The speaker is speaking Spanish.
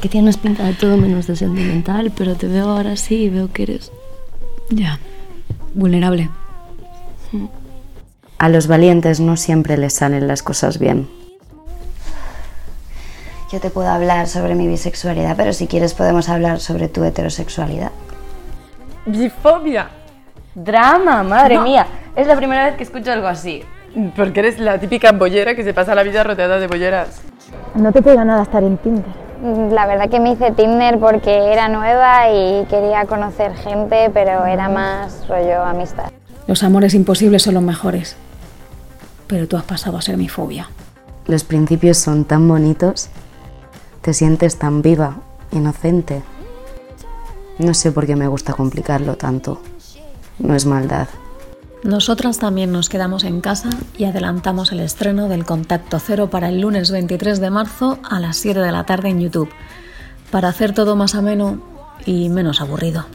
que tienes pinta de todo menos de sentimental, pero te veo ahora sí y veo que eres... Ya, vulnerable. A los valientes no siempre les salen las cosas bien. Yo te puedo hablar sobre mi bisexualidad, pero si quieres podemos hablar sobre tu heterosexualidad. Bifobia. Drama, madre mía. Es la primera vez que escucho algo así. Porque eres la típica bollera que se pasa la vida rodeada de bolleras. No te pega nada estar en Tinder. La verdad que me hice Tinder porque era nueva y quería conocer gente, pero era más rollo amistad. Los amores imposibles son los mejores. Pero tú has pasado a ser mi fobia. Los principios son tan bonitos, te sientes tan viva, inocente. No sé por qué me gusta complicarlo tanto. No es maldad. Nosotras también nos quedamos en casa y adelantamos el estreno del Contacto Cero para el lunes 23 de marzo a las 7 de la tarde en YouTube, para hacer todo más ameno y menos aburrido.